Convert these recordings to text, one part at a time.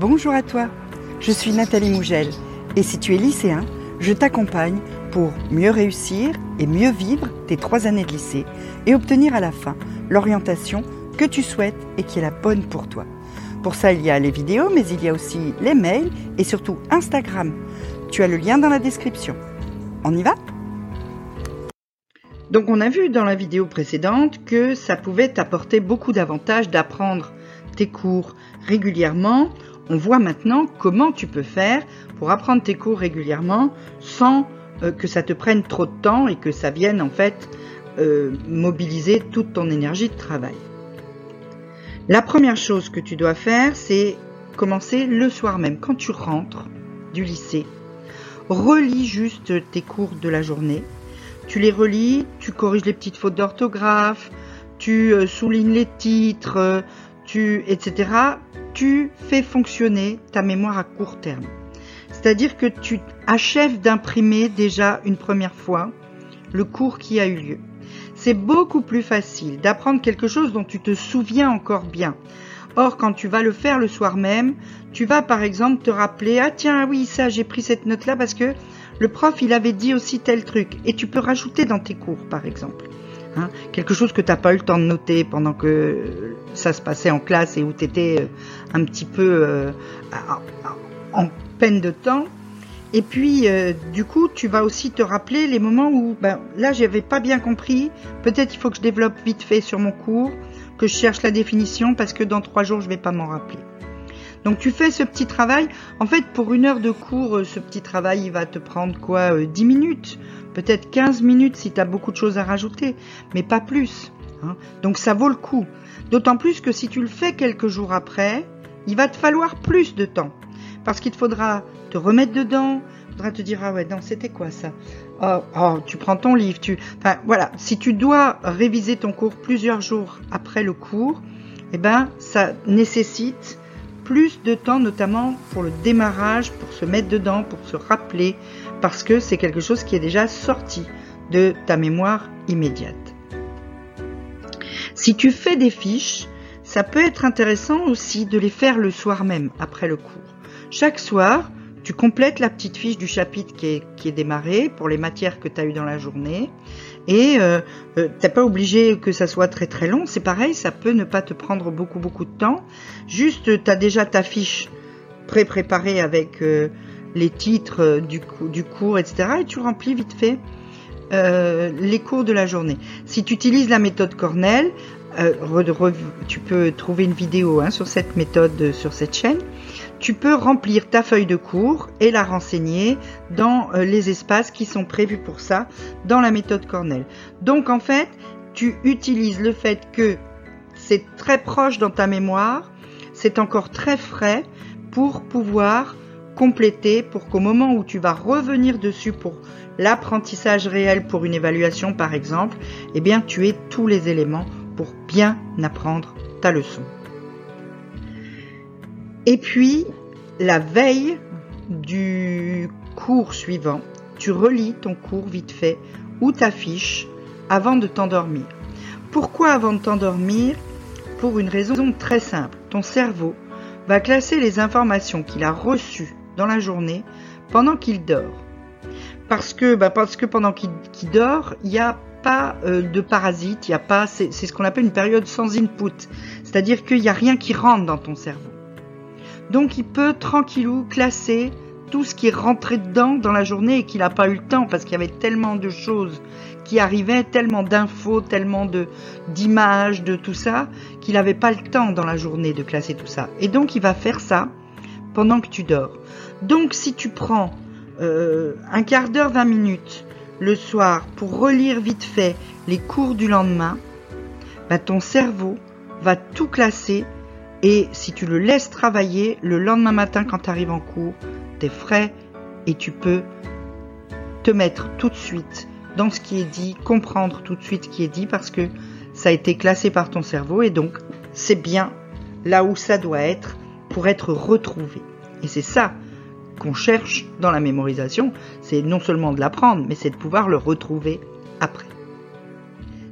Bonjour à toi, je suis Nathalie Mougel et si tu es lycéen, je t'accompagne pour mieux réussir et mieux vivre tes trois années de lycée et obtenir à la fin l'orientation que tu souhaites et qui est la bonne pour toi. Pour ça, il y a les vidéos, mais il y a aussi les mails et surtout Instagram. Tu as le lien dans la description. On y va? Donc on a vu dans la vidéo précédente que ça pouvait t'apporter beaucoup d'avantages d'apprendre cours régulièrement. On voit maintenant comment tu peux faire pour apprendre tes cours régulièrement sans euh, que ça te prenne trop de temps et que ça vienne en fait euh, mobiliser toute ton énergie de travail. La première chose que tu dois faire, c'est commencer le soir même, quand tu rentres du lycée. Relis juste tes cours de la journée. Tu les relis, tu corriges les petites fautes d'orthographe, tu euh, soulignes les titres, tu, etc. Tu fais fonctionner ta mémoire à court terme. C'est-à-dire que tu achèves d'imprimer déjà une première fois le cours qui a eu lieu. C'est beaucoup plus facile d'apprendre quelque chose dont tu te souviens encore bien. Or, quand tu vas le faire le soir même, tu vas par exemple te rappeler Ah tiens, oui, ça, j'ai pris cette note-là parce que le prof, il avait dit aussi tel truc. Et tu peux rajouter dans tes cours, par exemple. Hein, quelque chose que tu n'as pas eu le temps de noter pendant que ça se passait en classe et où tu étais euh, un petit peu euh, en peine de temps. Et puis, euh, du coup, tu vas aussi te rappeler les moments où, ben, là, j'avais pas bien compris. Peut-être il faut que je développe vite fait sur mon cours, que je cherche la définition parce que dans trois jours, je vais pas m'en rappeler. Donc, tu fais ce petit travail. En fait, pour une heure de cours, ce petit travail, il va te prendre quoi 10 euh, minutes, peut-être 15 minutes si tu as beaucoup de choses à rajouter, mais pas plus. Hein. Donc, ça vaut le coup. D'autant plus que si tu le fais quelques jours après, il va te falloir plus de temps parce qu'il te faudra te remettre dedans, il faudra te dire ah ouais non c'était quoi ça? Oh, oh, tu prends ton livre, tu enfin voilà, si tu dois réviser ton cours plusieurs jours après le cours, eh ben ça nécessite plus de temps notamment pour le démarrage, pour se mettre dedans, pour se rappeler parce que c'est quelque chose qui est déjà sorti de ta mémoire immédiate. Si tu fais des fiches, ça peut être intéressant aussi de les faire le soir même après le cours. Chaque soir, tu complètes la petite fiche du chapitre qui est, qui démarré pour les matières que tu as eues dans la journée. Et euh, euh pas obligé que ça soit très très long. C'est pareil, ça peut ne pas te prendre beaucoup beaucoup de temps. Juste, tu as déjà ta fiche pré-préparée avec euh, les titres euh, du, du cours, etc. Et tu remplis vite fait euh, les cours de la journée. Si tu utilises la méthode Cornell, euh, tu peux trouver une vidéo hein, sur cette méthode sur cette chaîne tu peux remplir ta feuille de cours et la renseigner dans euh, les espaces qui sont prévus pour ça dans la méthode Cornell. Donc en fait, tu utilises le fait que c'est très proche dans ta mémoire, c'est encore très frais pour pouvoir compléter, pour qu'au moment où tu vas revenir dessus pour l'apprentissage réel, pour une évaluation par exemple, eh bien tu aies tous les éléments pour bien apprendre ta leçon. Et puis, la veille du cours suivant, tu relis ton cours vite fait ou ta fiche avant de t'endormir. Pourquoi avant de t'endormir? Pour une raison très simple. Ton cerveau va classer les informations qu'il a reçues dans la journée pendant qu'il dort. Parce que, bah parce que pendant qu'il dort, il n'y a pas euh, de parasites, il y a pas, c'est ce qu'on appelle une période sans input. C'est-à-dire qu'il n'y a rien qui rentre dans ton cerveau. Donc il peut tranquillou classer tout ce qui est rentré dedans dans la journée et qu'il n'a pas eu le temps parce qu'il y avait tellement de choses qui arrivaient, tellement d'infos, tellement de d'images, de tout ça, qu'il n'avait pas le temps dans la journée de classer tout ça. Et donc il va faire ça pendant que tu dors. Donc si tu prends euh, un quart d'heure, 20 minutes le soir pour relire vite fait les cours du lendemain, bah, ton cerveau va tout classer et si tu le laisses travailler, le lendemain matin quand tu arrives en cours, tu es frais et tu peux te mettre tout de suite dans ce qui est dit, comprendre tout de suite ce qui est dit parce que ça a été classé par ton cerveau et donc c'est bien là où ça doit être pour être retrouvé. Et c'est ça qu'on cherche dans la mémorisation, c'est non seulement de l'apprendre, mais c'est de pouvoir le retrouver après.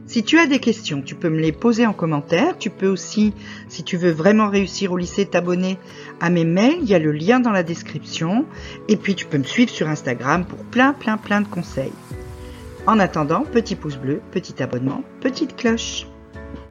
Si tu as des questions, tu peux me les poser en commentaire. Tu peux aussi, si tu veux vraiment réussir au lycée, t'abonner à mes mails. Il y a le lien dans la description. Et puis tu peux me suivre sur Instagram pour plein, plein, plein de conseils. En attendant, petit pouce bleu, petit abonnement, petite cloche.